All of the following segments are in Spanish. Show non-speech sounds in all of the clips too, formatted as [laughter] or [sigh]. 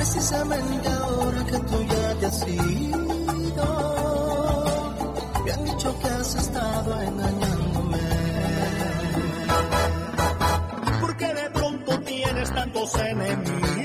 Precisamente ahora que tú ya te has ido, me han dicho que has estado engañándome. Porque de pronto tienes tantos enemigos.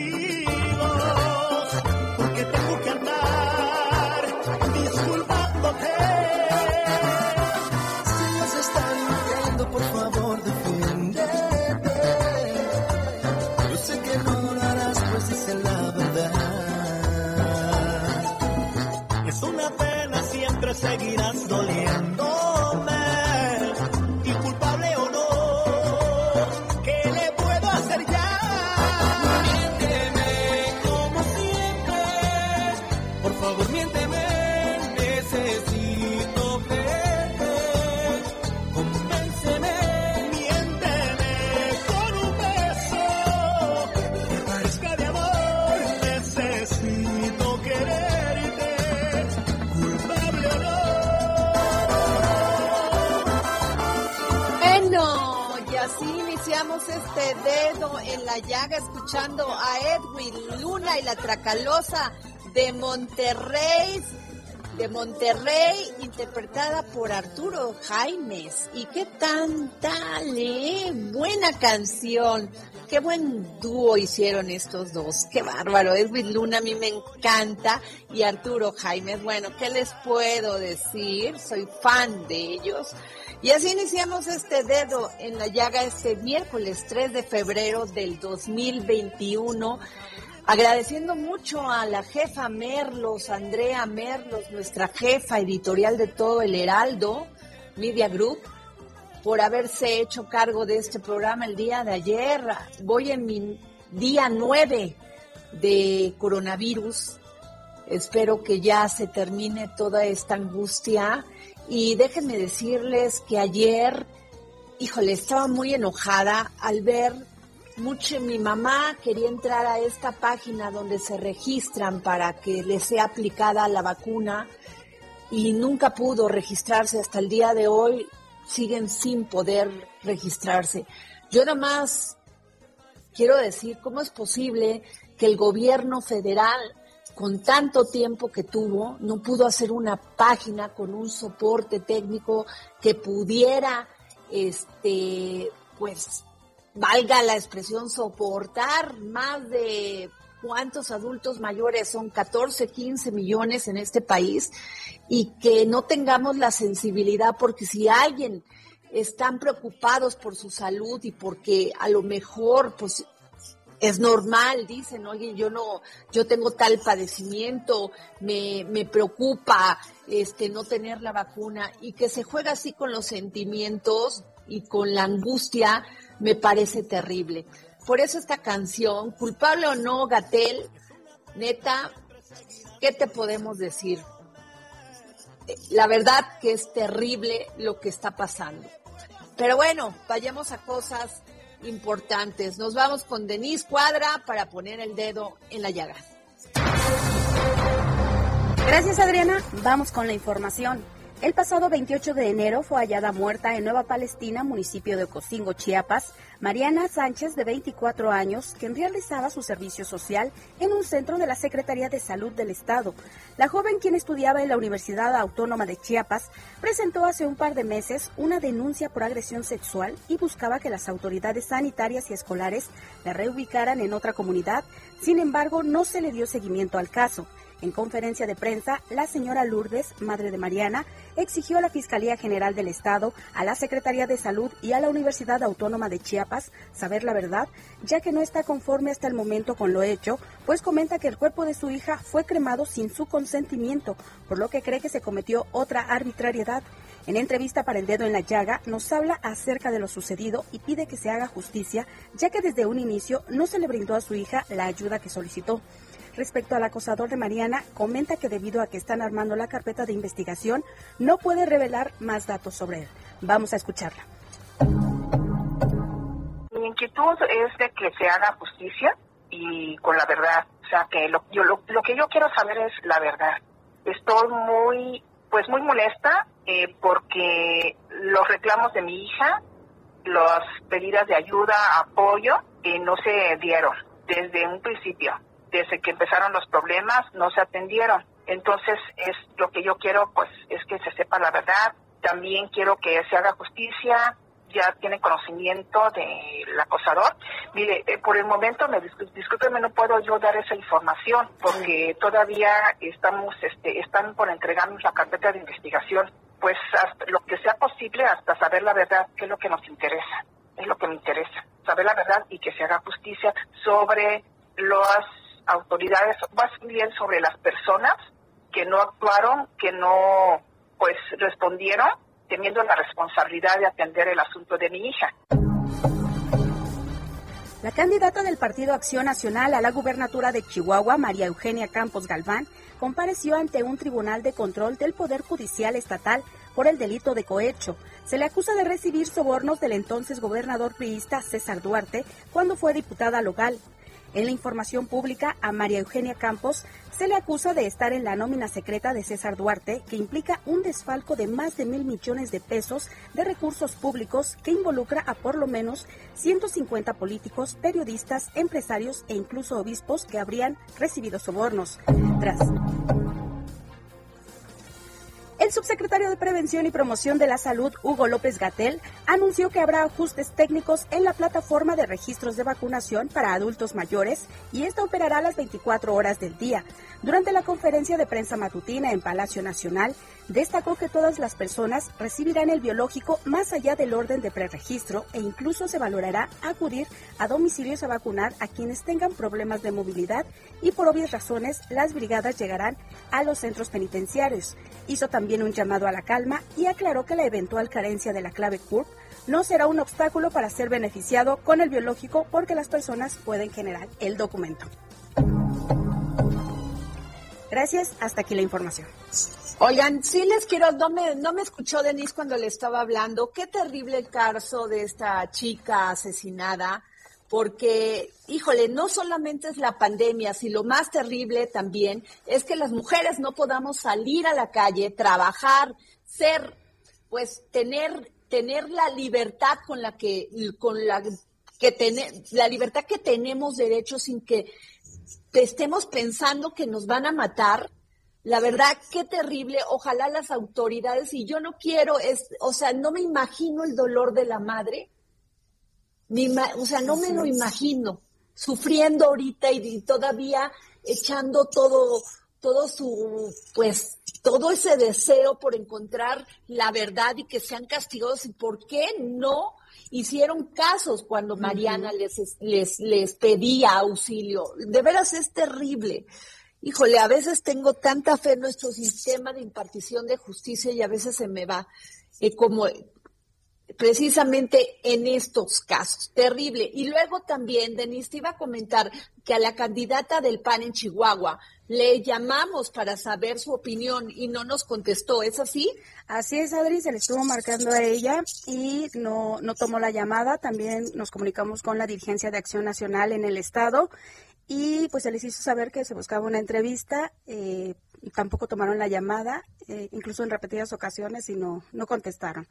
Seguirás doliéndome. Este dedo en la llaga escuchando a Edwin Luna y la Tracalosa de Monterrey, de Monterrey, interpretada por Arturo Jaimes. ¿Y qué tan tal, eh? Buena canción. Qué buen dúo hicieron estos dos. Qué bárbaro. Edwin Luna a mí me encanta y Arturo Jaimes. Bueno, ¿qué les puedo decir? Soy fan de ellos. Y así iniciamos este dedo en la llaga este miércoles 3 de febrero del 2021. Agradeciendo mucho a la jefa Merlos, Andrea Merlos, nuestra jefa editorial de todo el Heraldo Media Group, por haberse hecho cargo de este programa el día de ayer. Voy en mi día 9 de coronavirus. Espero que ya se termine toda esta angustia. Y déjenme decirles que ayer, híjole, estaba muy enojada al ver mucho, mi mamá quería entrar a esta página donde se registran para que les sea aplicada la vacuna y nunca pudo registrarse hasta el día de hoy, siguen sin poder registrarse. Yo nada más quiero decir, ¿cómo es posible que el gobierno federal, con tanto tiempo que tuvo, no pudo hacer una página con un soporte técnico que pudiera, este, pues, valga la expresión, soportar más de cuántos adultos mayores son 14, 15 millones en este país y que no tengamos la sensibilidad porque si alguien están preocupados por su salud y porque a lo mejor pues es normal, dicen, oye, yo no, yo tengo tal padecimiento, me, me preocupa este no tener la vacuna y que se juega así con los sentimientos y con la angustia, me parece terrible. Por eso esta canción, culpable o no, Gatel, neta, ¿qué te podemos decir? la verdad que es terrible lo que está pasando. Pero bueno, vayamos a cosas importantes. Nos vamos con Denise Cuadra para poner el dedo en la llaga. Gracias Adriana. Vamos con la información. El pasado 28 de enero fue hallada muerta en Nueva Palestina, municipio de Cocingo, Chiapas, Mariana Sánchez, de 24 años, quien realizaba su servicio social en un centro de la Secretaría de Salud del Estado. La joven, quien estudiaba en la Universidad Autónoma de Chiapas, presentó hace un par de meses una denuncia por agresión sexual y buscaba que las autoridades sanitarias y escolares la reubicaran en otra comunidad. Sin embargo, no se le dio seguimiento al caso. En conferencia de prensa, la señora Lourdes, madre de Mariana, exigió a la Fiscalía General del Estado, a la Secretaría de Salud y a la Universidad Autónoma de Chiapas saber la verdad, ya que no está conforme hasta el momento con lo hecho, pues comenta que el cuerpo de su hija fue cremado sin su consentimiento, por lo que cree que se cometió otra arbitrariedad. En entrevista para El Dedo en la Llaga, nos habla acerca de lo sucedido y pide que se haga justicia, ya que desde un inicio no se le brindó a su hija la ayuda que solicitó. Respecto al acosador de Mariana, comenta que debido a que están armando la carpeta de investigación, no puede revelar más datos sobre él. Vamos a escucharla. Mi inquietud es de que se haga justicia y con la verdad. O sea, que lo, yo, lo, que yo quiero saber es la verdad. Estoy muy, pues muy molesta eh, porque los reclamos de mi hija, las pedidas de ayuda, apoyo, eh, no se dieron desde un principio desde que empezaron los problemas no se atendieron. Entonces, es lo que yo quiero, pues, es que se sepa la verdad. También quiero que se haga justicia. Ya tiene conocimiento del acosador. Mire, eh, por el momento, me discúlpeme, no puedo yo dar esa información porque todavía estamos, este, están por entregarnos la carpeta de investigación. Pues hasta lo que sea posible hasta saber la verdad, que es lo que nos interesa. Es lo que me interesa. Saber la verdad y que se haga justicia sobre los autoridades, más bien sobre las personas que no actuaron, que no pues respondieron, teniendo la responsabilidad de atender el asunto de mi hija. La candidata del Partido Acción Nacional a la gubernatura de Chihuahua, María Eugenia Campos Galván, compareció ante un tribunal de control del Poder Judicial Estatal por el delito de cohecho. Se le acusa de recibir sobornos del entonces gobernador priista César Duarte cuando fue diputada local. En la información pública, a María Eugenia Campos se le acusa de estar en la nómina secreta de César Duarte, que implica un desfalco de más de mil millones de pesos de recursos públicos que involucra a por lo menos 150 políticos, periodistas, empresarios e incluso obispos que habrían recibido sobornos. Tras el subsecretario de Prevención y Promoción de la Salud, Hugo López Gatel, anunció que habrá ajustes técnicos en la plataforma de registros de vacunación para adultos mayores y esta operará las 24 horas del día. Durante la conferencia de prensa matutina en Palacio Nacional, destacó que todas las personas recibirán el biológico más allá del orden de preregistro e incluso se valorará acudir a domicilios a vacunar a quienes tengan problemas de movilidad y por obvias razones las brigadas llegarán a los centros penitenciarios. Hizo también un llamado a la calma y aclaró que la eventual carencia de la clave CURP no será un obstáculo para ser beneficiado con el biológico porque las personas pueden generar el documento. Gracias, hasta aquí la información. Oigan, sí les quiero, no me, no me escuchó Denise cuando le estaba hablando. Qué terrible el caso de esta chica asesinada, porque, híjole, no solamente es la pandemia, sino lo más terrible también es que las mujeres no podamos salir a la calle, trabajar, ser, pues, tener, tener la libertad con la que, con la que la libertad que tenemos derecho sin que estemos pensando que nos van a matar la verdad, qué terrible. Ojalá las autoridades, y yo no quiero, es, o sea, no me imagino el dolor de la madre, ni o sea, no me lo imagino sufriendo ahorita y, todavía echando todo, todo su, pues, todo ese deseo por encontrar la verdad y que sean castigados. ¿Y por qué no hicieron casos cuando Mariana les, les, les pedía auxilio? De veras es terrible híjole, a veces tengo tanta fe en nuestro sistema de impartición de justicia y a veces se me va. Eh, como precisamente en estos casos. Terrible. Y luego también, Denise, te iba a comentar que a la candidata del PAN en Chihuahua le llamamos para saber su opinión y no nos contestó. ¿Es así? Así es, Adri, se le estuvo marcando a ella y no, no tomó la llamada. También nos comunicamos con la dirigencia de Acción Nacional en el Estado y pues se les hizo saber que se buscaba una entrevista. Eh, y tampoco tomaron la llamada, eh, incluso en repetidas ocasiones, y no, no contestaron.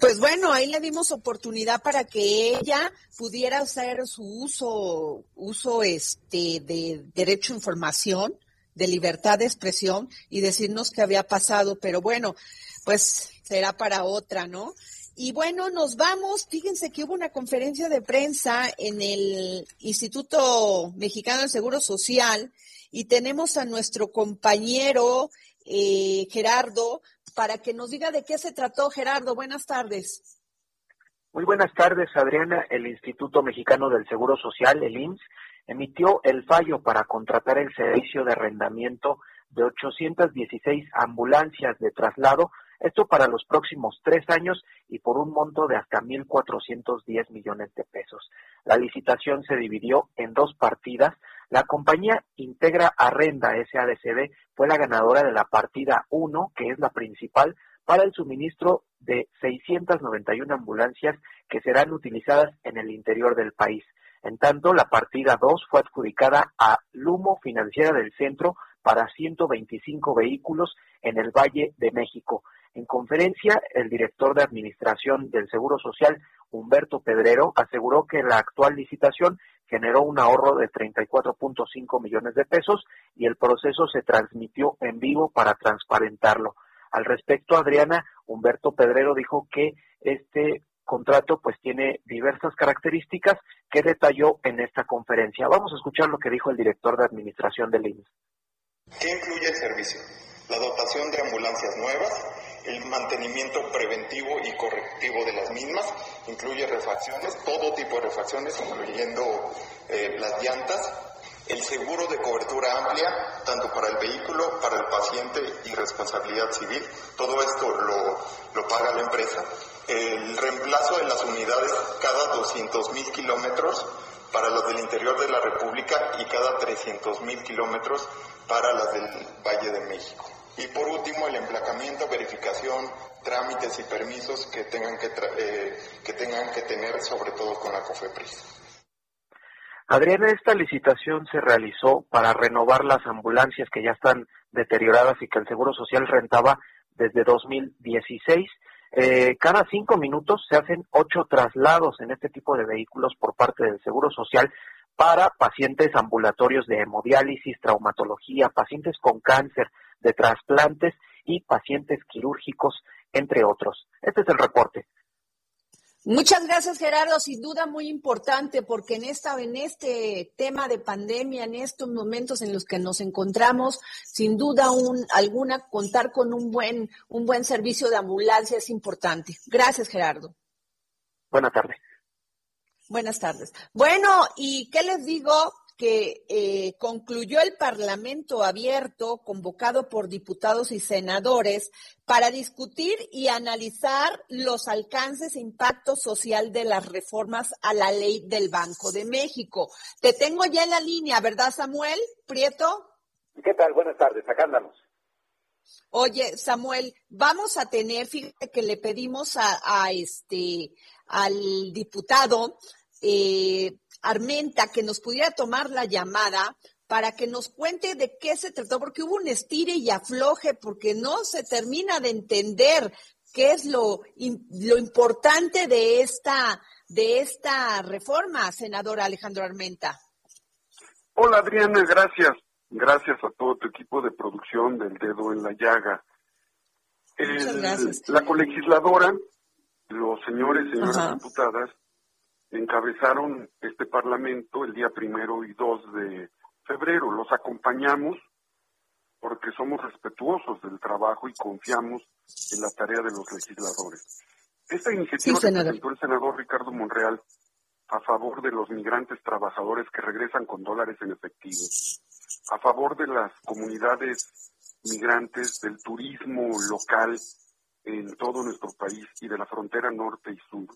Pues bueno, ahí le dimos oportunidad para que ella pudiera hacer su uso, uso este de derecho a información, de libertad de expresión y decirnos qué había pasado, pero bueno, pues será para otra, ¿no? Y bueno, nos vamos. Fíjense que hubo una conferencia de prensa en el Instituto Mexicano del Seguro Social y tenemos a nuestro compañero eh, Gerardo para que nos diga de qué se trató. Gerardo, buenas tardes. Muy buenas tardes, Adriana. El Instituto Mexicano del Seguro Social, el IMSS, emitió el fallo para contratar el servicio de arrendamiento de 816 ambulancias de traslado, esto para los próximos tres años y por un monto de hasta 1.410 millones de pesos. La licitación se dividió en dos partidas. La compañía Integra Arrenda SADCB fue la ganadora de la partida 1, que es la principal, para el suministro de 691 ambulancias que serán utilizadas en el interior del país. En tanto, la partida 2 fue adjudicada a Lumo Financiera del Centro para 125 vehículos en el Valle de México. En conferencia, el director de Administración del Seguro Social, Humberto Pedrero, aseguró que la actual licitación generó un ahorro de 34.5 millones de pesos y el proceso se transmitió en vivo para transparentarlo. Al respecto, Adriana, Humberto Pedrero dijo que este contrato pues tiene diversas características que detalló en esta conferencia. Vamos a escuchar lo que dijo el director de administración del INS. ¿Qué incluye el servicio? La dotación de ambulancias nuevas, el mantenimiento preventivo y correctivo de las mismas, incluye refacciones, todo tipo de refacciones, incluyendo eh, las llantas, el seguro de cobertura amplia, tanto para el vehículo, para el paciente y responsabilidad civil, todo esto lo, lo paga la empresa. El reemplazo de las unidades cada 200 mil kilómetros para las del interior de la República y cada 300 mil kilómetros para las del Valle de México. Y por último, el emplacamiento, verificación, trámites y permisos que tengan que, eh, que tengan que tener, sobre todo con la COFEPRIS. Adriana, esta licitación se realizó para renovar las ambulancias que ya están deterioradas y que el Seguro Social rentaba desde 2016. Eh, cada cinco minutos se hacen ocho traslados en este tipo de vehículos por parte del Seguro Social para pacientes ambulatorios de hemodiálisis, traumatología, pacientes con cáncer, de trasplantes y pacientes quirúrgicos, entre otros. Este es el reporte. Muchas gracias, Gerardo. Sin duda muy importante, porque en esta, en este tema de pandemia, en estos momentos en los que nos encontramos, sin duda un, alguna contar con un buen, un buen servicio de ambulancia es importante. Gracias, Gerardo. Buenas tardes. Buenas tardes. Bueno, ¿y qué les digo? Que eh, concluyó el Parlamento abierto convocado por diputados y senadores para discutir y analizar los alcances e impacto social de las reformas a la ley del Banco de México. Te tengo ya en la línea, ¿verdad, Samuel Prieto? ¿Qué tal? Buenas tardes, acá andamos. Oye, Samuel, vamos a tener, fíjate que le pedimos a, a este al diputado eh, Armenta que nos pudiera tomar la llamada para que nos cuente de qué se trató, porque hubo un estire y afloje, porque no se termina de entender qué es lo, lo importante de esta, de esta reforma, senador Alejandro Armenta. Hola Adriana, gracias. Gracias a todo tu equipo de producción del dedo en la llaga. Muchas gracias. La colegisladora, los señores y señoras diputadas, encabezaron este Parlamento el día primero y dos de febrero. Los acompañamos porque somos respetuosos del trabajo y confiamos en la tarea de los legisladores. Esta iniciativa que presentó el senador Ricardo Monreal a favor de los migrantes trabajadores que regresan con dólares en efectivo, a favor de las comunidades migrantes, del turismo local, en todo nuestro país y de la frontera norte y sur,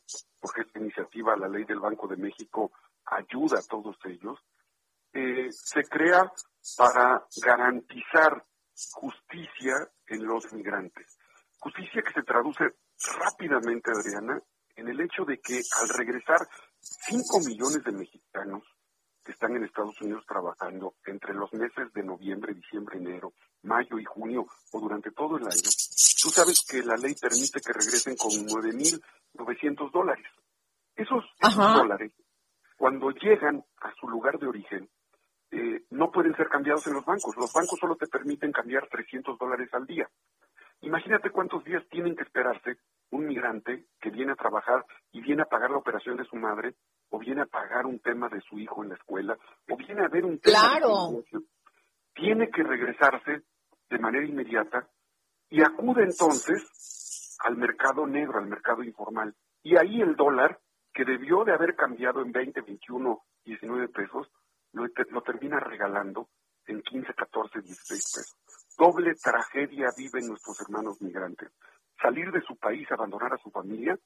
porque esta iniciativa, la ley del Banco de México, ayuda a todos ellos, eh, se crea para garantizar justicia en los migrantes. Justicia que se traduce rápidamente, Adriana, en el hecho de que al regresar 5 millones de mexicanos que están en Estados Unidos trabajando entre los meses de noviembre, diciembre, enero, mayo y junio o durante todo el año, tú sabes que la ley permite que regresen con 9.900 dólares. Esos, esos dólares, cuando llegan a su lugar de origen, eh, no pueden ser cambiados en los bancos. Los bancos solo te permiten cambiar 300 dólares al día. Imagínate cuántos días tienen que esperarse un migrante que viene a trabajar y viene a pagar la operación de su madre, o viene a pagar un tema de su hijo en la escuela, o viene a ver un tema claro. de tiene que regresarse de manera inmediata y acude entonces al mercado negro, al mercado informal. Y ahí el dólar, que debió de haber cambiado en 20, 21, 19 pesos, lo, termina regalando en 15, 14, 16 pesos. Doble tragedia viven nuestros hermanos migrantes. Salir de su país, abandonar a su familia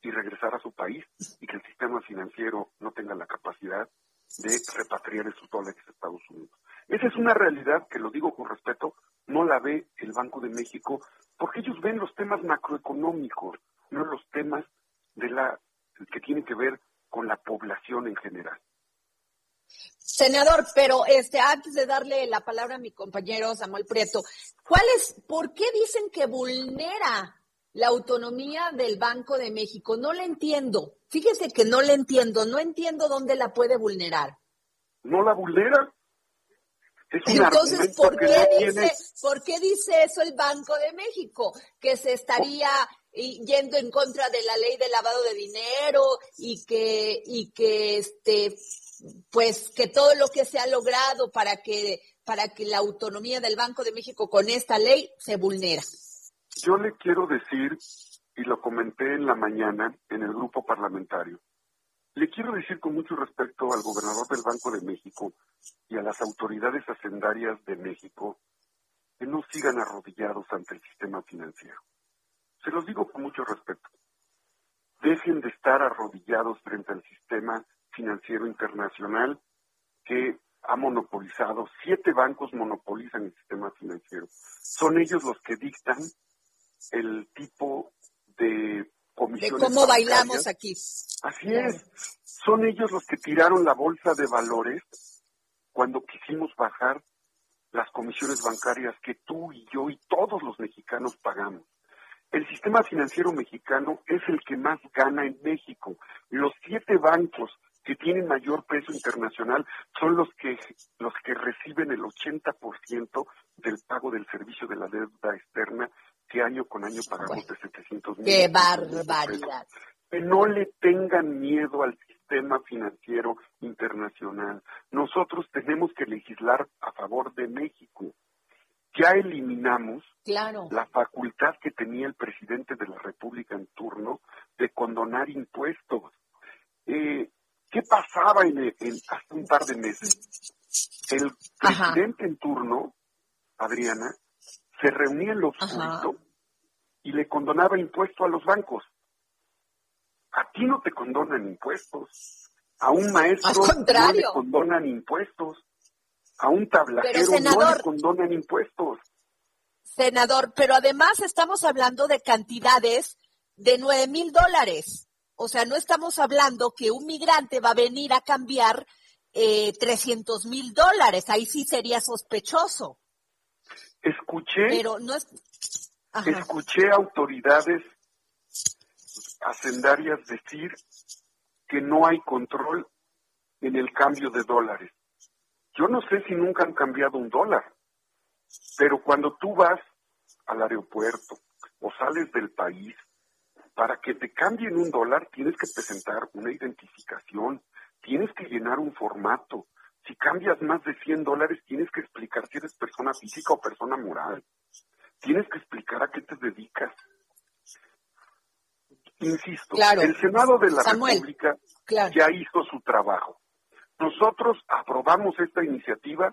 y regresar a su país y que el sistema financiero no tenga la capacidad de repatriar esos dólares a Estados Unidos. Esa es una realidad que lo digo con respeto, no la ve el Banco de México, porque ellos ven los temas macroeconómicos, no los temas de la que tienen que ver con la población en general. Senador, pero este antes de darle la palabra a mi compañero Samuel Prieto, ¿cuál es, por qué dicen que vulnera la autonomía del Banco de México? No le entiendo. Fíjese que no le entiendo, no entiendo dónde la puede vulnerar. No la vulnera. Entonces, ¿por qué, dice, ¿por qué dice eso el Banco de México? Que se estaría yendo en contra de la ley de lavado de dinero y que, y que este, pues que todo lo que se ha logrado para que, para que la autonomía del Banco de México con esta ley se vulnera. Yo le quiero decir, y lo comenté en la mañana en el grupo parlamentario, le quiero decir con mucho respeto al gobernador del Banco de México y a las autoridades hacendarias de México que no sigan arrodillados ante el sistema financiero. Se los digo con mucho respeto. Dejen de estar arrodillados frente al sistema financiero internacional que ha monopolizado, siete bancos monopolizan el sistema financiero. Son ellos los que dictan el tipo de comisiones. De cómo bailamos aquí. Así es. Son ellos los que tiraron la bolsa de valores cuando quisimos bajar las comisiones bancarias que tú y yo y todos los mexicanos pagamos. El sistema financiero mexicano es el que más gana en México. Los siete bancos que tienen mayor peso internacional son los que los que reciben el 80% del pago del servicio de la deuda externa que año con año pagamos de 700 mil. ¡Qué barbaridad! Que no le tengan miedo al sistema financiero internacional. Nosotros tenemos que legislar a favor de México. Ya eliminamos la facultad que tenía el presidente de la República en turno de condonar impuestos. Eh, ¿Qué pasaba en, hace un par de meses? El presidente en turno, Adriana, se reunía en lo oscurito y le condonaba impuestos a los bancos. A ti no te condonan impuestos. A un maestro no le condonan impuestos. A un tablajero no le condonan impuestos. Senador, pero además estamos hablando de cantidades de nueve mil dólares. O sea, no estamos hablando que un migrante va a venir a cambiar eh, 300 mil dólares. Ahí sí sería sospechoso. Escuché, pero no es... escuché autoridades hacendarias decir que no hay control en el cambio de dólares. Yo no sé si nunca han cambiado un dólar, pero cuando tú vas al aeropuerto o sales del país, para que te cambien un dólar tienes que presentar una identificación, tienes que llenar un formato. Si cambias más de 100 dólares, tienes que explicar si eres persona física o persona moral. Tienes que explicar a qué te dedicas. Insisto, el Senado de la República ya hizo su trabajo. Nosotros aprobamos esta iniciativa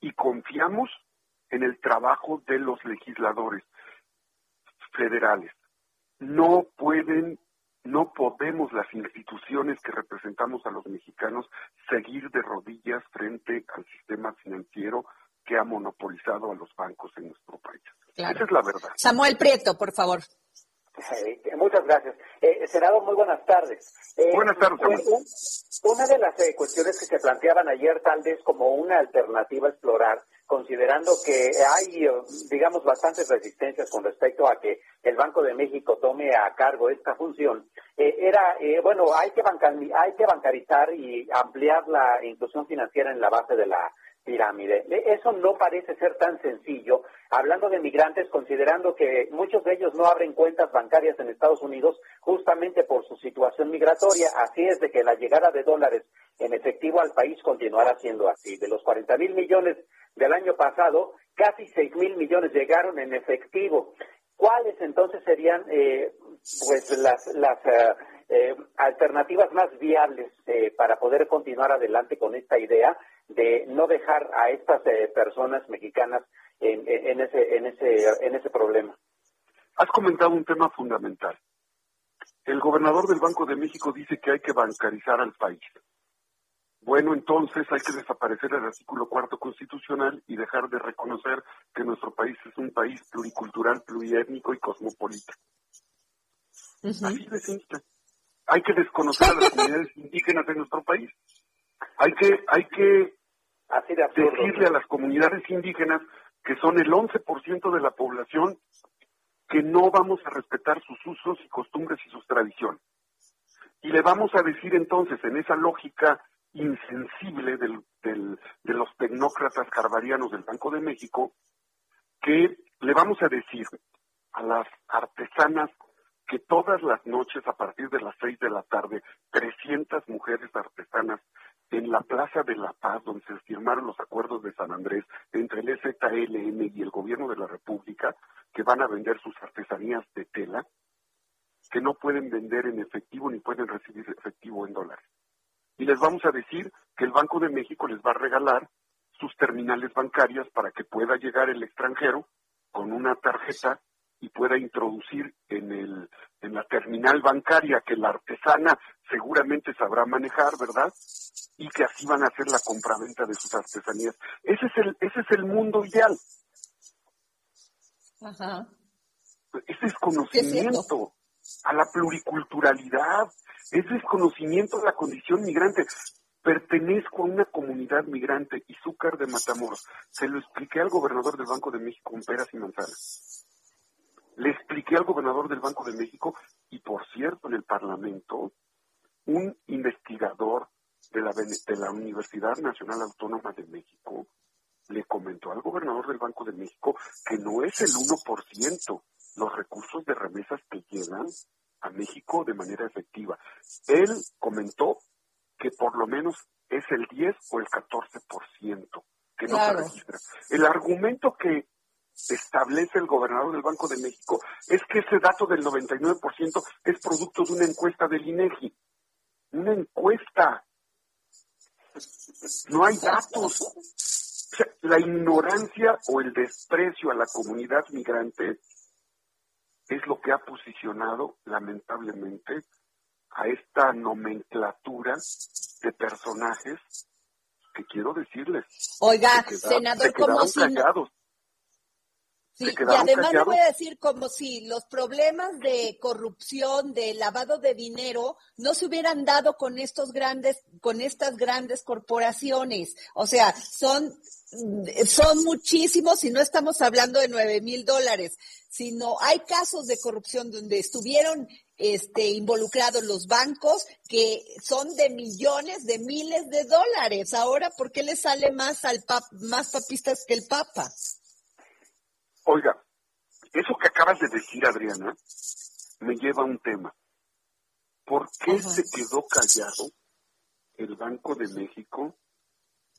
y confiamos en el trabajo de los legisladores. federales. No pueden, no podemos las instituciones que representamos a los mexicanos seguir de rodillas frente al sistema financiero que ha monopolizado a los bancos en nuestro país. Esa es la verdad. Samuel Prieto, por favor. Eh, [laughs] muchas gracias. Eh, senador, muy buenas tardes. Eh, buenas tardes. Un, una de las eh, cuestiones que se planteaban ayer, tal vez como una alternativa a explorar, considerando que hay, digamos, bastantes resistencias con respecto a que el Banco de México tome a cargo esta función, era, bueno, hay que, hay que bancarizar y ampliar la inclusión financiera en la base de la pirámide. Eso no parece ser tan sencillo. Hablando de migrantes, considerando que muchos de ellos no abren cuentas bancarias en Estados Unidos justamente por su situación migratoria, así es de que la llegada de dólares en efectivo al país continuará siendo así. De los 40 mil millones del año pasado, casi 6 mil millones llegaron en efectivo. ¿Cuáles entonces serían eh, pues las, las eh, eh, alternativas más viables para poder continuar adelante con esta idea? De no dejar a estas eh, personas mexicanas en, en, ese, en, ese, en ese problema. Has comentado un tema fundamental. El gobernador del Banco de México dice que hay que bancarizar al país. Bueno, entonces hay que desaparecer el artículo cuarto constitucional y dejar de reconocer que nuestro país es un país pluricultural, pluriétnico y cosmopolita. Así de simple. Hay que desconocer a las [laughs] comunidades indígenas de nuestro país. Hay que, hay que Así de decirle a las comunidades indígenas que son el 11% de la población que no vamos a respetar sus usos y costumbres y sus tradiciones. Y le vamos a decir entonces, en esa lógica insensible del, de los tecnócratas carvarianos del Banco de México, que le vamos a decir a las artesanas que todas las noches a partir de las seis de la tarde, 300 mujeres artesanas en la Plaza de la Paz, donde se firmaron los acuerdos de San Andrés entre el EZLN y el gobierno de la República, que van a vender sus artesanías de tela, que no pueden vender en efectivo ni pueden recibir efectivo en dólares. Y les vamos a decir que el Banco de México les va a regalar sus terminales bancarias para que pueda llegar el extranjero con una tarjeta y pueda introducir en el en la terminal bancaria que la artesana seguramente sabrá manejar, ¿verdad? Y que así van a hacer la compraventa de sus artesanías. Ese es el ese es el mundo ideal. Ajá. Es desconocimiento a la pluriculturalidad, es desconocimiento de la condición migrante. Pertenezco a una comunidad migrante, Izúcar de Matamoros. Se lo expliqué al gobernador del Banco de México con peras y manzanas le expliqué al gobernador del Banco de México y, por cierto, en el Parlamento, un investigador de la, de la Universidad Nacional Autónoma de México le comentó al gobernador del Banco de México que no es el 1% los recursos de remesas que llegan a México de manera efectiva. Él comentó que por lo menos es el 10 o el 14% que no se registra. El argumento que establece el gobernador del Banco de México es que ese dato del 99% es producto de una encuesta del INEGI. Una encuesta. No hay datos. la ignorancia o el desprecio a la comunidad migrante es lo que ha posicionado, lamentablemente, a esta nomenclatura de personajes que quiero decirles. Oiga, senador, como si Sí, y además le voy a decir como si los problemas de corrupción, de lavado de dinero, no se hubieran dado con estos grandes, con estas grandes corporaciones. O sea, son, son muchísimos y no estamos hablando de nueve mil dólares, sino hay casos de corrupción donde estuvieron este, involucrados los bancos que son de millones, de miles de dólares. Ahora, ¿por qué le sale más al pap, más papistas que el Papa? Oiga, eso que acabas de decir, Adriana, me lleva a un tema. ¿Por qué se quedó callado el Banco de México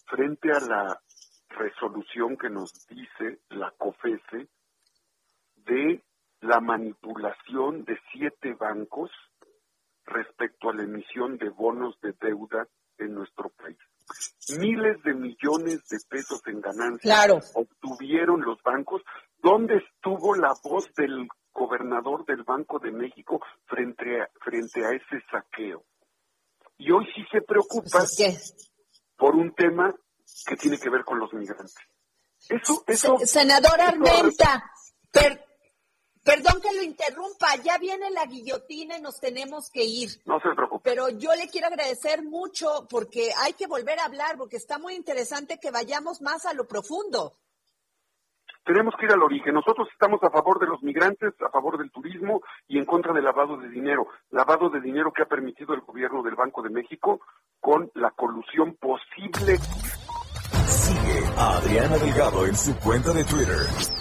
frente a la resolución que nos dice la COFESE de la manipulación de siete bancos respecto a la emisión de bonos de deuda en nuestro país? Miles de millones de pesos en ganancias obtuvieron los bancos ¿Dónde estuvo la voz del gobernador del Banco de México frente a, frente a ese saqueo? Y hoy sí se preocupa Pues por un tema que tiene que ver con los migrantes. Eso, eso. Senador Armenta, per- perdón que lo interrumpa, ya viene la guillotina y nos tenemos que ir. No se preocupe. Pero yo le quiero agradecer mucho porque hay que volver a hablar, porque está muy interesante que vayamos más a lo profundo. Tenemos que ir al origen. Nosotros estamos a favor de los migrantes, a favor del turismo y en contra del lavado de dinero. Lavado de dinero que ha permitido el gobierno del Banco de México con la colusión posible. Sigue a Adriana Delgado en su cuenta de Twitter.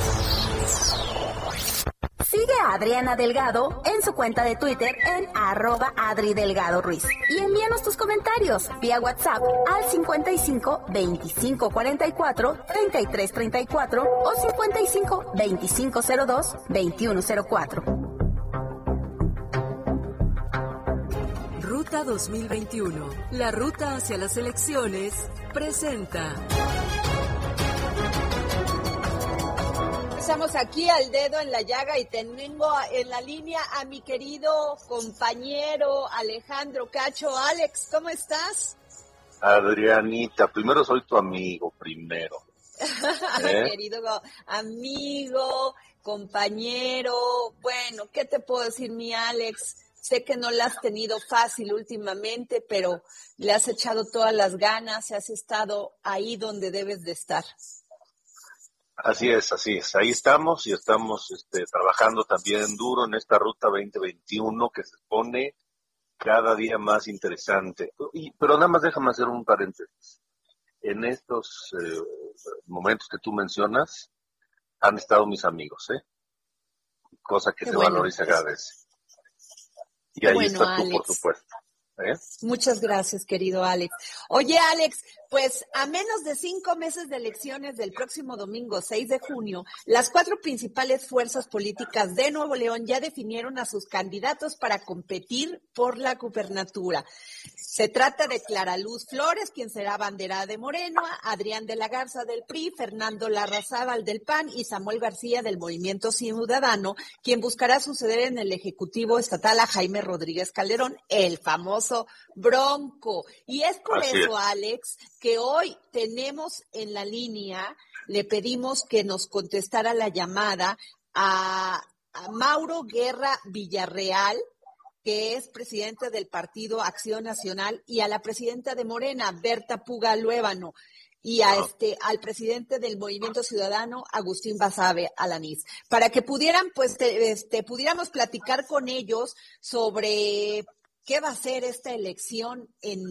Sigue a Adriana Delgado en su cuenta de Twitter en arroba Adri Delgado Ruiz. Y envíanos tus comentarios vía WhatsApp al 55 25 44 33 34 o 55 25 02 21 04. Ruta 2021, la ruta hacia las elecciones, presenta. Estamos aquí al dedo en la llaga y tengo en la línea a mi querido compañero Alejandro Cacho. Alex, ¿cómo estás? Adrianita, primero soy tu amigo, primero. [laughs] ¿Eh? querido amigo, compañero. Bueno, ¿qué te puedo decir, mi Alex? Sé que no la has tenido fácil últimamente, pero le has echado todas las ganas y has estado ahí donde debes de estar. Así es, así es. Ahí estamos y estamos este, trabajando también duro en esta ruta 2021 que se pone cada día más interesante. Y, pero nada más déjame hacer un paréntesis. En estos eh, momentos que tú mencionas, han estado mis amigos, ¿eh? Cosa que Qué se bueno, se pues. agradece. Y Qué ahí bueno, estás tú, por supuesto. ¿eh? Muchas gracias, querido Alex. Oye, Alex, pues a menos de cinco meses de elecciones del próximo domingo 6 de junio, las cuatro principales fuerzas políticas de Nuevo León ya definieron a sus candidatos para competir por la gubernatura. Se trata de Clara Luz Flores, quien será bandera de Moreno, Adrián de la Garza del PRI, Fernando Larrazábal del PAN y Samuel García del Movimiento Ciudadano, quien buscará suceder en el Ejecutivo Estatal a Jaime Rodríguez Calderón, el famoso Bronco. Y es por Así eso, es. Alex, que hoy tenemos en la línea, le pedimos que nos contestara la llamada a, a Mauro Guerra Villarreal, que es presidente del Partido Acción Nacional, y a la presidenta de Morena, Berta Puga Luébano, y a este, al presidente del Movimiento Ciudadano, Agustín Basabe Alanís, para que pudieran, pues, te- este, pudiéramos platicar con ellos sobre qué va a ser esta elección en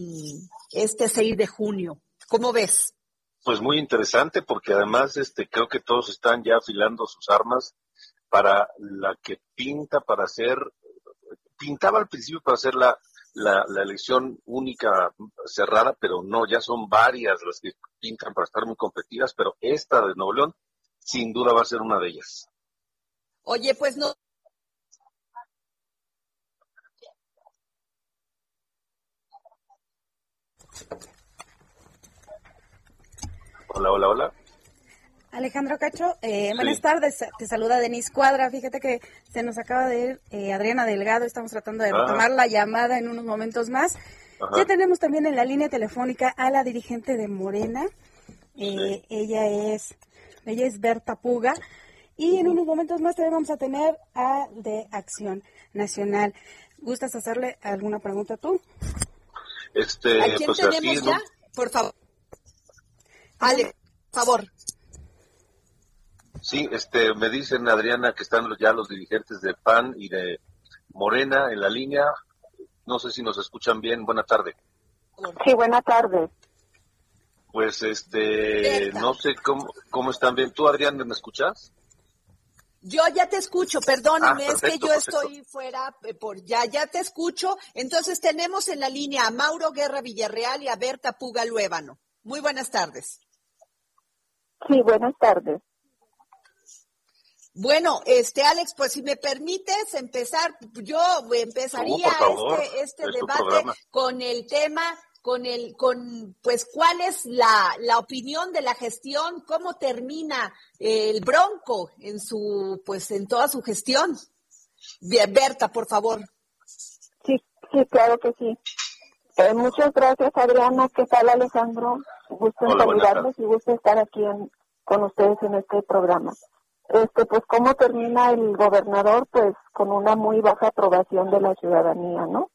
este 6 de junio. ¿Cómo ves? Pues muy interesante porque además este creo que todos están ya afilando sus armas para la que pinta para hacer pintaba al principio para hacer la, la, la elección única cerrada, pero no, ya son varias las que pintan para estar muy competitivas, pero esta de Nuevo León sin duda va a ser una de ellas. Oye, pues no. Hola, hola, hola. Alejandro Cacho, eh, Sí. buenas tardes. Te saluda Denise Cuadra. Fíjate que se nos acaba de ir eh, Adriana Delgado. Estamos tratando de Ah. retomar la llamada en unos momentos más. Ajá. Ya tenemos también en la línea telefónica a la dirigente de Morena. Eh, Ella es ella es Berta Puga. Y en unos momentos más también vamos a tener a de Acción Nacional. ¿Gustas hacerle alguna pregunta tú? Este, ¿A quién pues tenemos aquí, ¿no? ya? Por favor. Ale, por favor. Sí, este, me dicen Adriana que están los- ya los dirigentes de PAN y de Morena en la línea. No sé si nos escuchan bien. Buena tarde. Sí, buena tarde. Pues este, no sé cómo, cómo están bien. ¿Tú, Adrián, me escuchas? Yo ya te escucho, perdóneme, Ah, es que yo perfecto. estoy fuera eh, por ya, ya te escucho. Entonces tenemos en la línea a Mauro Guerra Villarreal y a Berta Puga Luébano. Muy buenas tardes. Sí, buenas tardes. Bueno, este Alex, pues si me permites empezar, yo empezaría favor, este, este es debate con el tema, con el, con, pues cuál es la, la opinión de la gestión, cómo termina el Bronco en su, pues en toda su gestión. Berta, por favor. Sí, sí, claro que sí. Eh, muchas gracias, Adriana. ¿Qué tal, Alejandro? Gusto en saludarlos y gusto estar aquí en- con ustedes en este programa. Este, pues, ¿cómo termina el gobernador? Pues, con una muy baja aprobación de la ciudadanía, ¿no?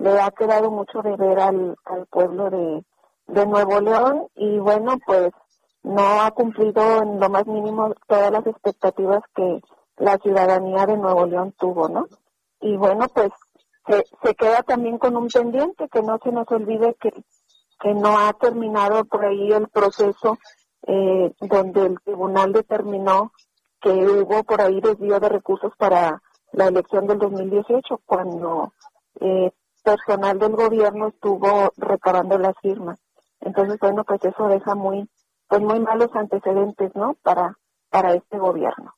Le ha quedado mucho de ver al, al pueblo de, de Nuevo León y, bueno, pues, no ha cumplido en lo más mínimo todas las expectativas que la ciudadanía de Nuevo León tuvo, ¿no? Y bueno, pues se, se queda también con un pendiente, que no se nos olvide que, que no ha terminado por ahí el proceso eh, donde el tribunal determinó que hubo por ahí desvío de recursos para la elección del 2018, cuando eh, personal del gobierno estuvo recabando las firmas. Entonces, bueno, pues eso deja muy, pues muy malos antecedentes, ¿no? Para, para este gobierno.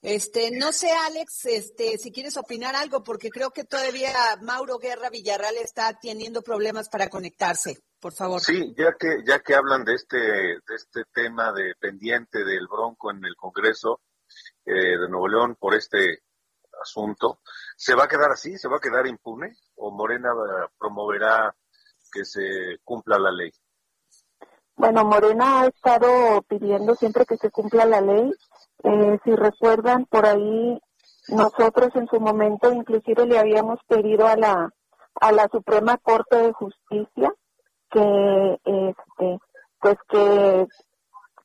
Este, no sé, Alex, este, si quieres opinar algo, porque creo que todavía Mauro Guerra Villarreal está teniendo problemas para conectarse. Por favor. Sí, ya que ya que hablan de este de este tema de pendiente del Bronco en el Congreso eh, de Nuevo León por este asunto, ¿se va a quedar así? ¿Se va a quedar impune? ¿O Morena eh, promoverá que se cumpla la ley? Bueno, Morena ha estado pidiendo siempre que se cumpla la ley. Eh, si recuerdan, por ahí nosotros en su momento inclusive le habíamos pedido a la a la Suprema Corte de Justicia que este pues que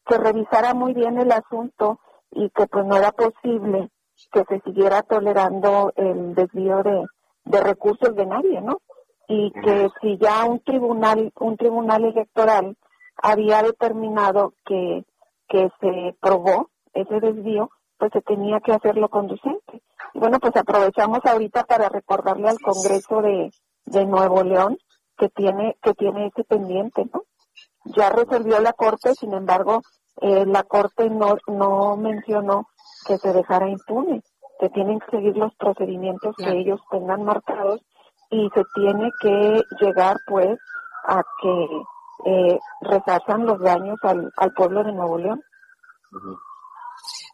que revisara muy bien el asunto y que pues no era posible que se siguiera tolerando el desvío de, de recursos de nadie, ¿no? Y que si ya un tribunal un tribunal electoral había determinado que que se probó ese desvío, pues se tenía que hacerlo conducente. Y bueno, pues aprovechamos ahorita para recordarle al Congreso de, de Nuevo León que tiene que tiene ese pendiente, ¿no? Ya resolvió la Corte, sin embargo, eh, la Corte no, no mencionó que se dejara impune, que tienen que seguir los procedimientos que ellos tengan marcados y se tiene que llegar, pues, a que eh, los daños al, al pueblo de Nuevo León.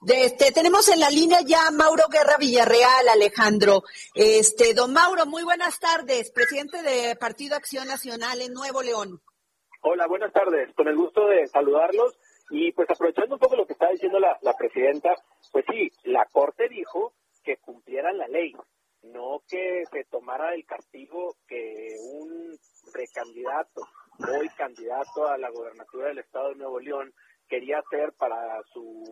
De este, tenemos en la línea ya a Mauro Guerra Villarreal, Alejandro. Este, don Mauro, muy buenas tardes, presidente de Partido Acción Nacional en Nuevo León. Hola, buenas tardes. Con el gusto de saludarlos. Y pues aprovechando un poco lo que está diciendo la, la presidenta, pues sí, la Corte dijo que cumplieran la ley, no que se tomara el castigo que un precandidato, hoy candidato a la gobernatura del Estado de Nuevo León, quería hacer para su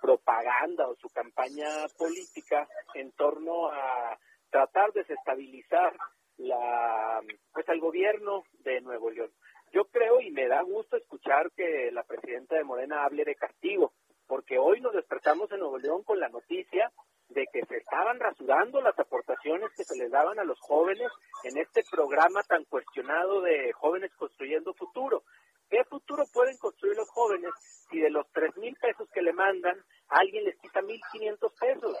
propaganda o su campaña política en torno a tratar de desestabilizar la pues al gobierno de Nuevo León. Yo creo y me da gusto escuchar que la presidenta de Morena hable de castigo, porque hoy nos despertamos en Nuevo León con la noticia de que se estaban rasurando las aportaciones que se les daban a los jóvenes en este programa tan cuestionado de jóvenes construyendo futuro. ¿Qué futuro pueden construir los jóvenes si de los tres mil pesos que le mandan alguien les quita mil quinientos pesos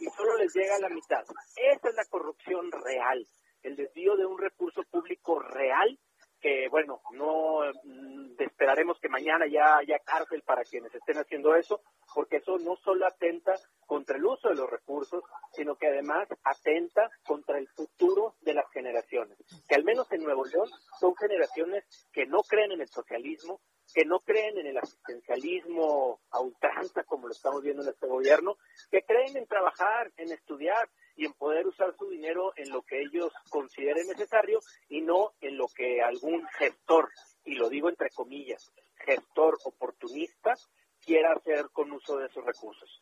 y solo les llega la mitad? Esa es la corrupción real, el desvío de un recurso público real que bueno, no mm, esperaremos que mañana ya haya cárcel para quienes estén haciendo eso, porque eso no solo atenta contra el uso de los recursos, sino que además atenta contra el futuro de las generaciones, que al menos en Nuevo León son generaciones que no creen en el socialismo, que no creen en el asistencialismo a ultranza como lo estamos viendo en este gobierno, que creen en trabajar, en estudiar y en poder usar su dinero en lo que ellos consideren necesario y no en lo que algún gestor, y lo digo entre comillas, gestor oportunista, quiera hacer con uso de esos recursos.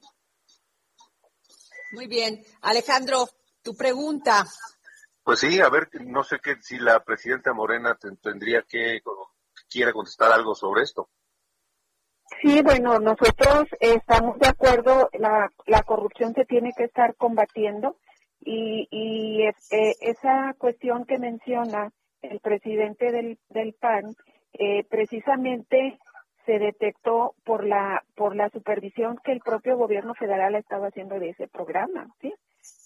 Muy bien. Alejandro, tu pregunta. Pues sí, a ver, no sé qué, si la presidenta Morena te- tendría que, quiera contestar algo sobre esto. Sí, bueno, nosotros estamos de acuerdo, la, la corrupción se tiene que estar combatiendo y, y eh, esa cuestión que menciona el presidente del, del PAN, eh, precisamente se detectó por la por la supervisión que el propio gobierno federal ha estado haciendo de ese programa, ¿sí?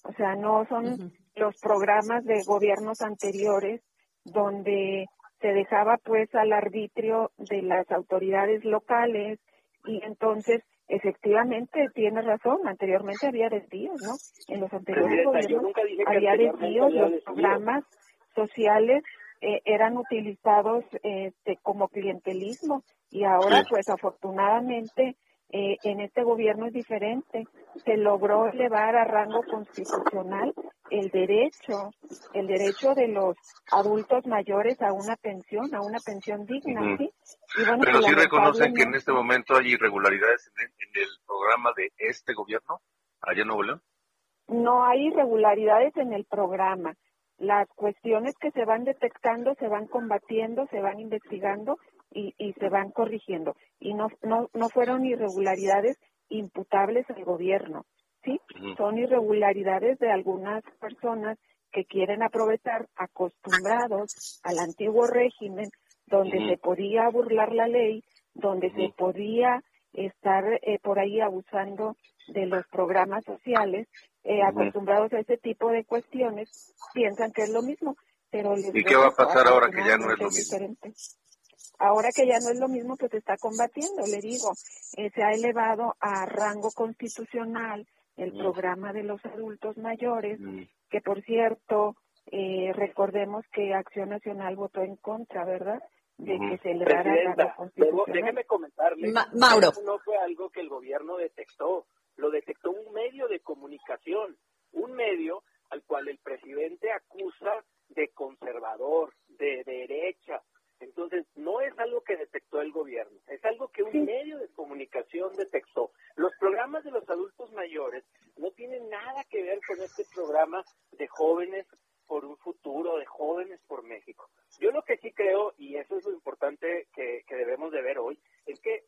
O sea, no son los programas de gobiernos anteriores donde se dejaba pues al arbitrio de las autoridades locales y entonces efectivamente tiene razón, anteriormente había desvíos, ¿no? En los anteriores gobiernos había desvíos, los programas sociales eh, eran utilizados este, como clientelismo y ahora pues afortunadamente eh, en este gobierno es diferente. Se logró elevar a rango constitucional el derecho, el derecho de los adultos mayores a una pensión, a una pensión digna, ¿sí? Pero pues, sí reconocen que en este momento hay irregularidades en el, en el programa de este gobierno, allá en Nuevo León. No hay irregularidades en el programa. Las cuestiones que se van detectando se van combatiendo, se van investigando y, y se van corrigiendo. Y no, no, no fueron irregularidades imputables al gobierno, ¿sí? Son irregularidades de algunas personas que quieren aprovechar acostumbrados al antiguo régimen donde se podía burlar la ley, donde se podía estar eh, por ahí abusando de los programas sociales, eh, acostumbrados a ese tipo de cuestiones, piensan que es lo mismo. Pero ¿Y qué va a pasar ahora que ya no es lo mismo? Ahora que ya no es lo mismo, pues se está combatiendo, le digo, eh, se ha elevado a rango constitucional el programa de los adultos mayores, que por cierto, eh, recordemos que Acción Nacional votó en contra, ¿verdad? De que se elevara a rango constitucional. déjeme comentarle. Mauro. Eso no fue algo que el gobierno detectó, lo detectó un medio de comunicación, un medio al cual el presidente acusa de conservador, de derecha, entonces, no es algo que detectó el gobierno, es algo que un medio de comunicación detectó. Los programas de los adultos mayores no tienen nada que ver con este programa de jóvenes por un futuro, de jóvenes por México. Yo lo que sí creo, y eso es lo importante que, que debemos de ver hoy, es que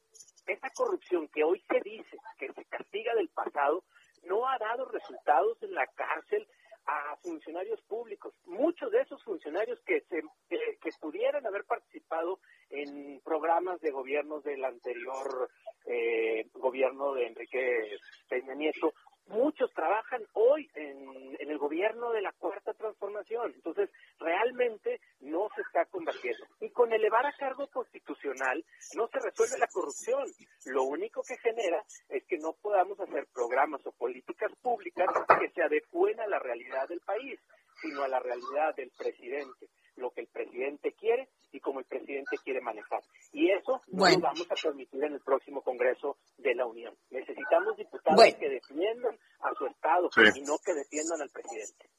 esa corrupción que hoy se dice que se castiga del pasado, no ha dado resultados en la cárcel a funcionarios públicos. Muchos de esos funcionarios que, se, que, que pudieran haber participado en programas de gobiernos del anterior eh, gobierno de Enrique Peña Nieto, muchos trabajan hoy en, en, el gobierno de la cuarta transformación. Entonces, realmente no se está combatiendo. Y con elevar a cargo constitucional no se resuelve la corrupción. Lo único que genera es que no podamos hacer programas o políticas públicas que se adecúen a la realidad del país, sino a la realidad del presidente lo que el presidente quiere y como el presidente quiere manejar. Y eso no lo vamos a permitir en el próximo Congreso de la Unión. Necesitamos diputados que defiendan a su Estado y no que defiendan al presidente.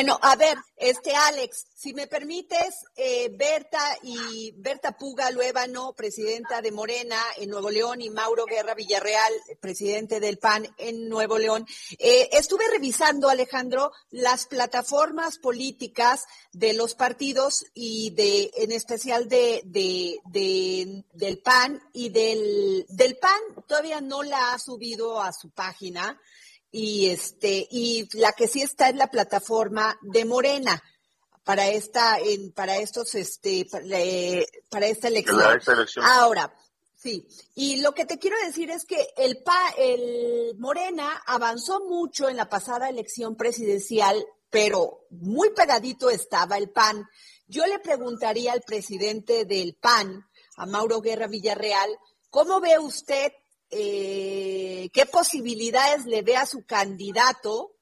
Bueno, a ver, este Alex, si me permites, eh, Berta y Berta Puga Luébano, presidenta de Morena en Nuevo León, y Mauro Guerra Villarreal, presidente del PAN en Nuevo León. Eh, estuve revisando, Alejandro, las plataformas políticas de los partidos y de, en especial de, de, de del PAN y del, del PAN todavía no la ha subido a su página y este y la que sí está es la plataforma de Morena para esta en, para estos este para, esta elección. Ahora, sí, y lo que te quiero decir es que el pa, el Morena avanzó mucho en la pasada elección presidencial, pero muy pegadito estaba el PAN. Yo le preguntaría al presidente del PAN, a Mauro Guerra Villarreal, ¿cómo ve usted eh, qué posibilidades le ve a su candidato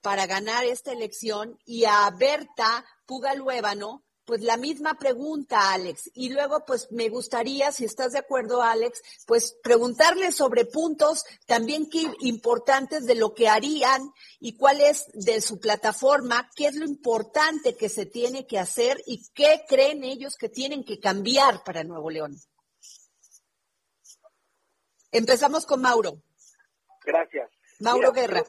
para ganar esta elección y a Berta Pugaluébano, pues la misma pregunta, Alex. Y luego, pues me gustaría, si estás de acuerdo, Alex, pues preguntarle sobre puntos también que importantes de lo que harían y cuál es de su plataforma, qué es lo importante que se tiene que hacer y qué creen ellos que tienen que cambiar para Nuevo León. Empezamos con Mauro. Gracias. Mauro Guerra.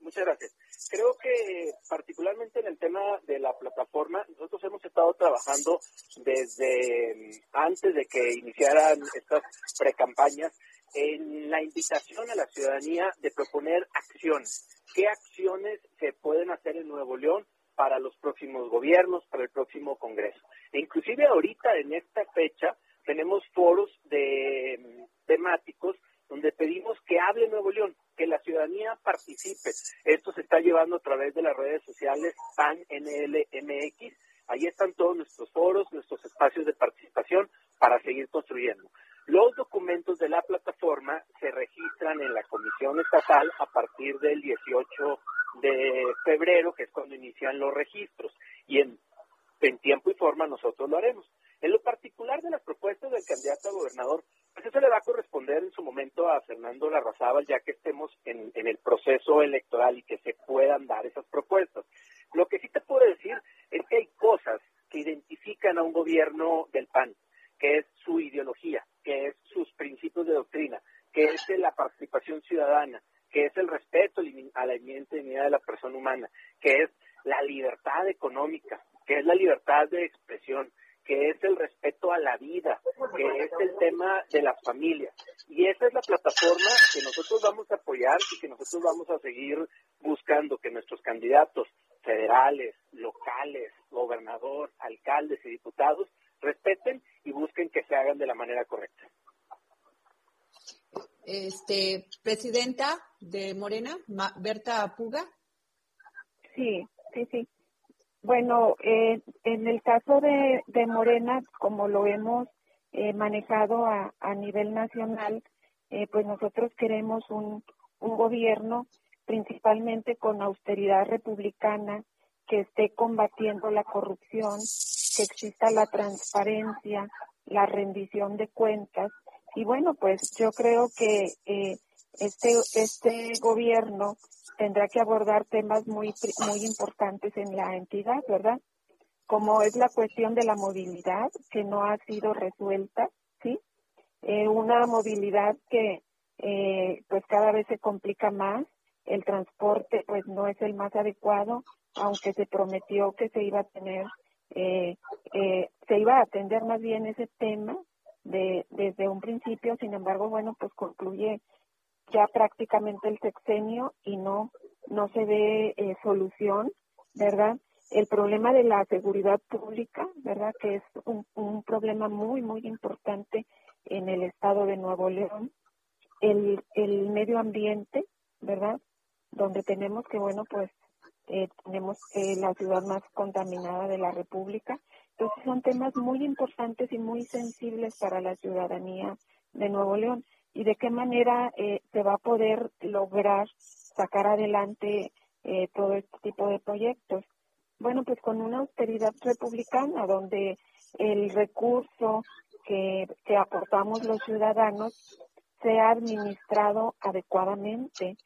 muchas gracias. creo que particularmente en el tema de la plataforma, nosotros hemos estado trabajando desde mm, antes de que iniciaran estas precampañas en la invitación a la ciudadanía de proponer acciones. ¿Qué acciones se pueden hacer en Nuevo León para los próximos gobiernos, para el próximo Congreso? E inclusive ahorita en esta fecha tenemos foros de mm, temáticos donde pedimos que hable Nuevo León, que la ciudadanía participe. Esto se está llevando a través de las redes sociales PAN NLMX. Ahí están todos nuestros foros, nuestros espacios de participación para seguir construyendo. Los documentos de la plataforma se registran en la Comisión Estatal a partir del 18 de febrero, que es cuando inician los registros. Y en, en tiempo y forma nosotros lo haremos. En lo particular de las propuestas del candidato a gobernador, pues eso le va a corresponder en su momento a Fernando Larrazábal, ya que estemos en, el proceso electoral y que se puedan dar esas propuestas. Lo que sí te puedo decir es que hay cosas que identifican a un gobierno del PAN, que es su ideología, que es sus principios de doctrina, que es la participación ciudadana, que es el respeto a la dignidad de la persona humana, que es la libertad económica, que es la libertad de expresión, que es el respeto a la vida, que es el tema de las familias. Y esa es la plataforma que nosotros vamos a apoyar y que nosotros vamos a seguir buscando que nuestros candidatos federales, locales, gobernador, alcaldes y diputados respeten y busquen que se hagan de la manera correcta. Este, presidenta de Morena, Berta Puga. Sí, sí, sí. Bueno, eh, en el caso de, Morena, como lo hemos eh, manejado a, nivel nacional, eh, pues nosotros queremos un, un gobierno principalmente con austeridad republicana que esté combatiendo la corrupción, que exista la transparencia, la rendición de cuentas. Y bueno, pues yo creo que eh, este, este gobierno tendrá que abordar temas muy, muy importantes en la entidad, ¿verdad? Como es la cuestión de la movilidad, que no ha sido resuelta, ¿sí? Eh, una movilidad que eh, pues cada vez se complica más, el transporte pues no es el más adecuado, aunque se prometió que se iba a tener, eh, eh, se iba a atender más bien ese tema de, desde un principio, sin embargo, bueno, pues concluye ya prácticamente el sexenio y no, no se ve eh, solución, ¿verdad? El problema de la seguridad pública, ¿verdad? Que es un, un problema muy, muy importante en el estado de Nuevo León. El, el medio ambiente, ¿verdad? Donde tenemos que, bueno, pues eh, tenemos eh, la ciudad más contaminada de la República. Entonces son temas muy importantes y muy sensibles para la ciudadanía de Nuevo León y de qué manera eh, se va a poder lograr sacar adelante eh, todo este tipo de proyectos. Bueno, pues con una austeridad republicana donde el recurso que, que aportamos los ciudadanos sea administrado adecuadamente,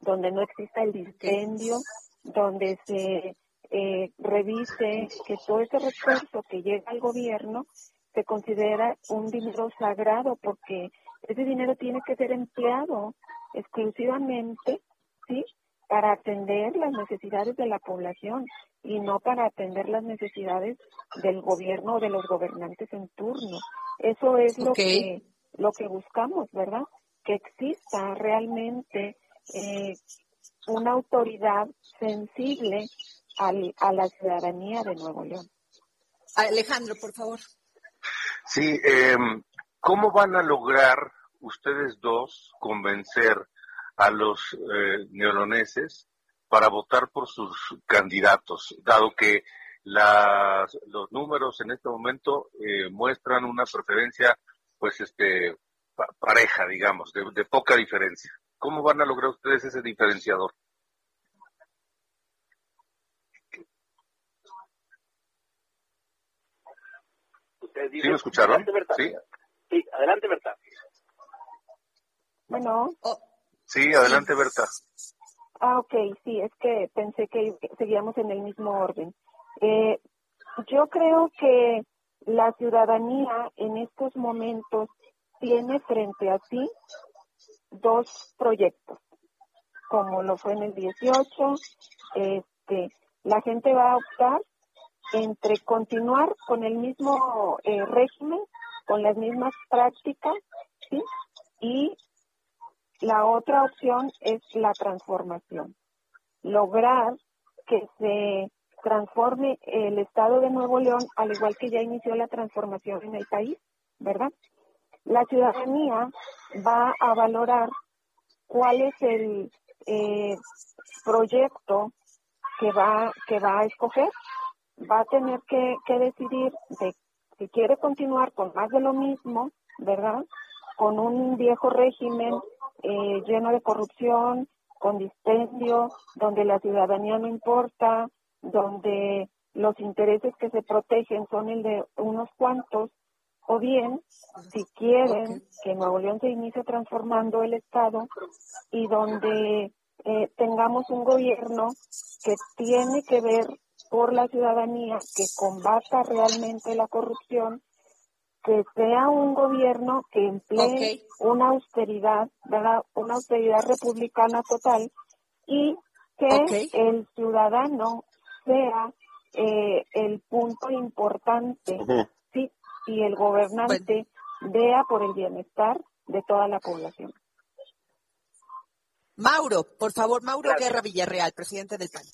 donde no exista el dispendio, donde se eh, revise que todo ese recurso que llega al gobierno se considera un dinero sagrado porque ese dinero tiene que ser empleado exclusivamente, ¿sí? Para atender las necesidades de la población y no para atender las necesidades del gobierno o de los gobernantes en turno. Eso es lo que lo que buscamos, ¿verdad? Que exista realmente eh, una autoridad sensible al, a la ciudadanía de Nuevo León. Alejandro, por favor. Sí, eh, ¿cómo van a lograr ustedes dos convencer a los eh, neoloneses para votar por sus candidatos, dado que las, los números en este momento eh, muestran una preferencia, pues, este, pareja, digamos, de, de poca diferencia. ¿Cómo van a lograr ustedes ese diferenciador? ¿Sí me escucharon? ¿Sí? Sí, adelante, Berta. Bueno. Oh. Sí, adelante, Berta. Ah, ok, sí, es que pensé que seguíamos en el mismo orden. Eh, yo creo que la ciudadanía en estos momentos tiene frente a sí dos proyectos. como lo fue en el 18. Este, la gente va a optar entre continuar con el mismo eh, régimen, con las mismas prácticas, ¿sí? Y la otra opción es la transformación. Lograr que se transforme el Estado de Nuevo León, al igual que ya inició la transformación en el país, ¿verdad? La ciudadanía va a valorar cuál es el eh, proyecto que va, que va a escoger. Va a tener que, que decidir de si quiere continuar con más de lo mismo, ¿verdad? Con un viejo régimen eh, lleno de corrupción, con dispendio, donde la ciudadanía no importa, donde los intereses que se protegen son el de unos cuantos, o bien, si quieren que Nuevo León se inicie transformando el Estado y donde eh, tengamos un gobierno que tiene que ver por la ciudadanía, que combata realmente la corrupción, que sea un gobierno que emplee una austeridad, ¿verdad? Una austeridad republicana total y que el ciudadano sea eh, el punto importante, sí, y el gobernante vea por el bienestar de toda la población. Mauro, por favor, Mauro Guerra Villarreal, presidente del PAN.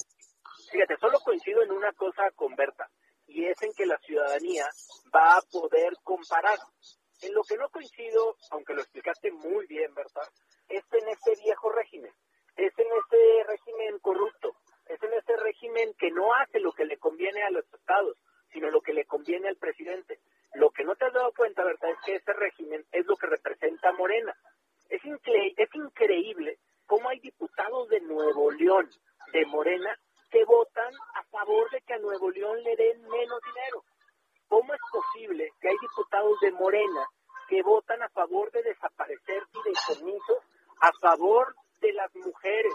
Fíjate, solo coincido en una cosa con Berta, y es en que la ciudadanía va a poder comparar. En lo que no coincido, aunque lo explicaste muy bien, Berta, es en ese viejo régimen, es en ese régimen corrupto, es en ese régimen que no hace lo que le conviene a los estados, sino lo que le conviene al presidente. Lo que no te has dado cuenta, ¿verdad? Es que ese régimen es lo que representa Morena. Es, es increíble cómo hay diputados de Nuevo León, de Morena, que votan a favor de que a Nuevo León le den menos dinero. ¿Cómo es posible que hay diputados de Morena que votan a favor de desaparecer fideicomisos, a favor de las mujeres,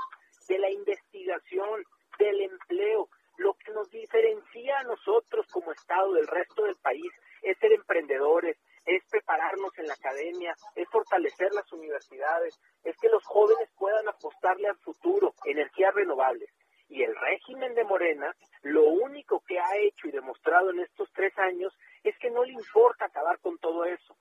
de la investigación, del empleo? Lo que nos diferencia a nosotros como Estado del resto del país es ser emprendedores, es prepararnos en la academia, es fortalecer las universidades, es que los jóvenes puedan apostarle al futuro, energías renovables. Y el régimen de Morena, lo único que ha hecho y demostrado en estos tres años es que no le importa acabar con todo eso.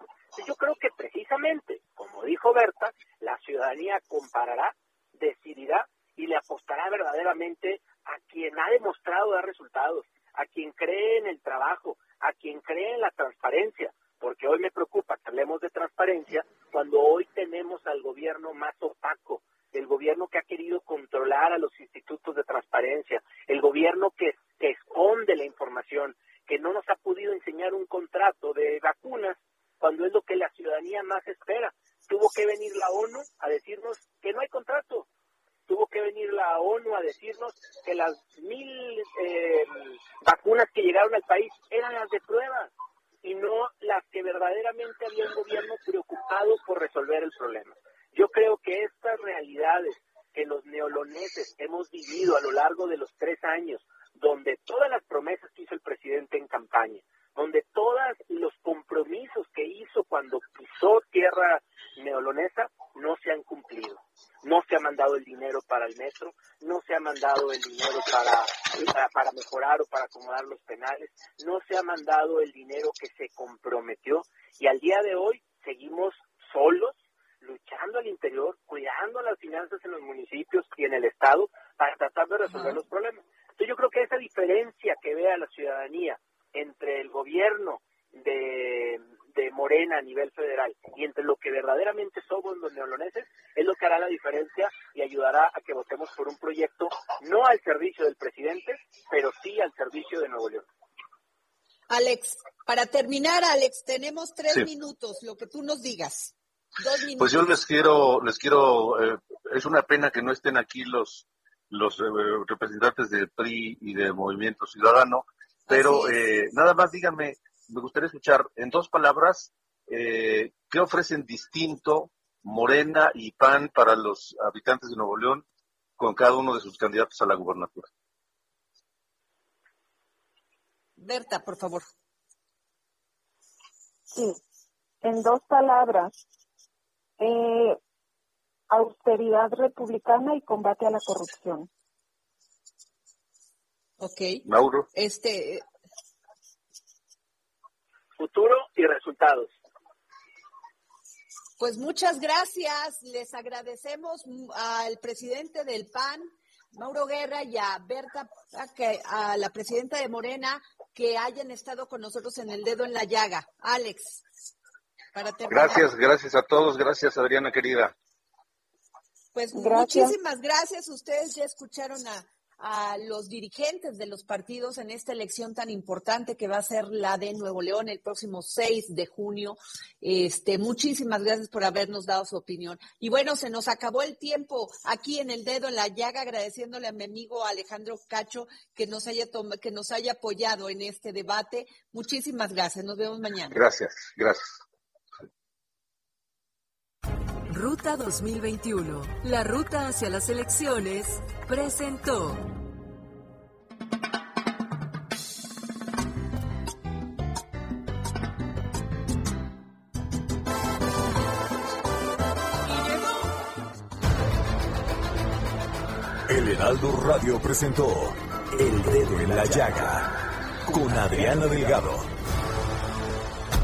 Yo creo que precisamente, como dijo Berta, la ciudadanía comparará, decidirá y le apostará verdaderamente a quien ha demostrado dar resultados, a quien cree en el trabajo, a quien cree en la transparencia, porque hoy me preocupa que hablemos de transparencia cuando hoy tenemos al gobierno más opaco, el gobierno que ha querido controlar a los institutos de transparencia, el gobierno que, que esconde la información, que no nos ha podido enseñar un contrato de vacunas cuando es lo que la ciudadanía más espera. Tuvo que venir la ONU a decirnos que no hay contrato. Tuvo que venir la ONU a decirnos que las mil eh, vacunas que llegaron al país eran las de prueba y no las que verdaderamente había un gobierno preocupado por resolver el problema. Yo creo que estas realidades que los neoloneses hemos vivido a lo largo de los tres años, donde todas las promesas que hizo el presidente en campaña, donde todos los compromisos que hizo cuando pisó tierra neolonesa no se han cumplido. No se ha mandado el dinero para el metro, no se ha mandado el dinero para, para mejorar o para acomodar los penales, no se ha mandado el dinero que se comprometió y al día de hoy seguimos solos luchando al interior, cuidando las finanzas en los municipios y en el Estado para tratar de resolver los problemas. Entonces yo creo que esa diferencia que vea la ciudadanía entre el gobierno de, Morena a nivel federal y entre lo que verdaderamente somos los neoloneses es lo que hará la diferencia y ayudará a que votemos por un proyecto no al servicio del presidente, pero sí al servicio de Nuevo León. Alex, para terminar, Alex, tenemos tres minutos, lo que tú nos digas. Pues yo les quiero, les quiero, eh, es una pena que no estén aquí los los eh, representantes del PRI y del Movimiento Ciudadano, pero eh, nada más díganme, me gustaría escuchar en dos palabras, eh, ¿qué ofrecen distinto Morena y PAN para los habitantes de Nuevo León con cada uno de sus candidatos a la gubernatura? Berta, por favor. Sí, en dos palabras. Eh, austeridad republicana y combate a la corrupción. Ok. Mauro. Este. Futuro y resultados. Pues muchas gracias. Les agradecemos al presidente del PAN, Mauro Guerra, y a Berta, a, a la presidenta de Morena, que hayan estado con nosotros en el dedo en la llaga. Alex, para terminar. Gracias, gracias a todos. Gracias, Adriana querida. Pues Gracias. muchísimas gracias. Ustedes ya escucharon a, a los dirigentes de los partidos en esta elección tan importante que va a ser la de Nuevo León el próximo 6 de junio. Este, muchísimas gracias por habernos dado su opinión. Y bueno, se nos acabó el tiempo aquí en el dedo en la llaga, agradeciéndole a mi amigo Alejandro Cacho que nos haya que nos haya apoyado en este debate. Muchísimas gracias. Nos vemos mañana. Gracias, gracias. Ruta 2021, la ruta hacia las elecciones, presentó. El Heraldo Radio presentó El Dedo en la Llaga con Adriana Delgado.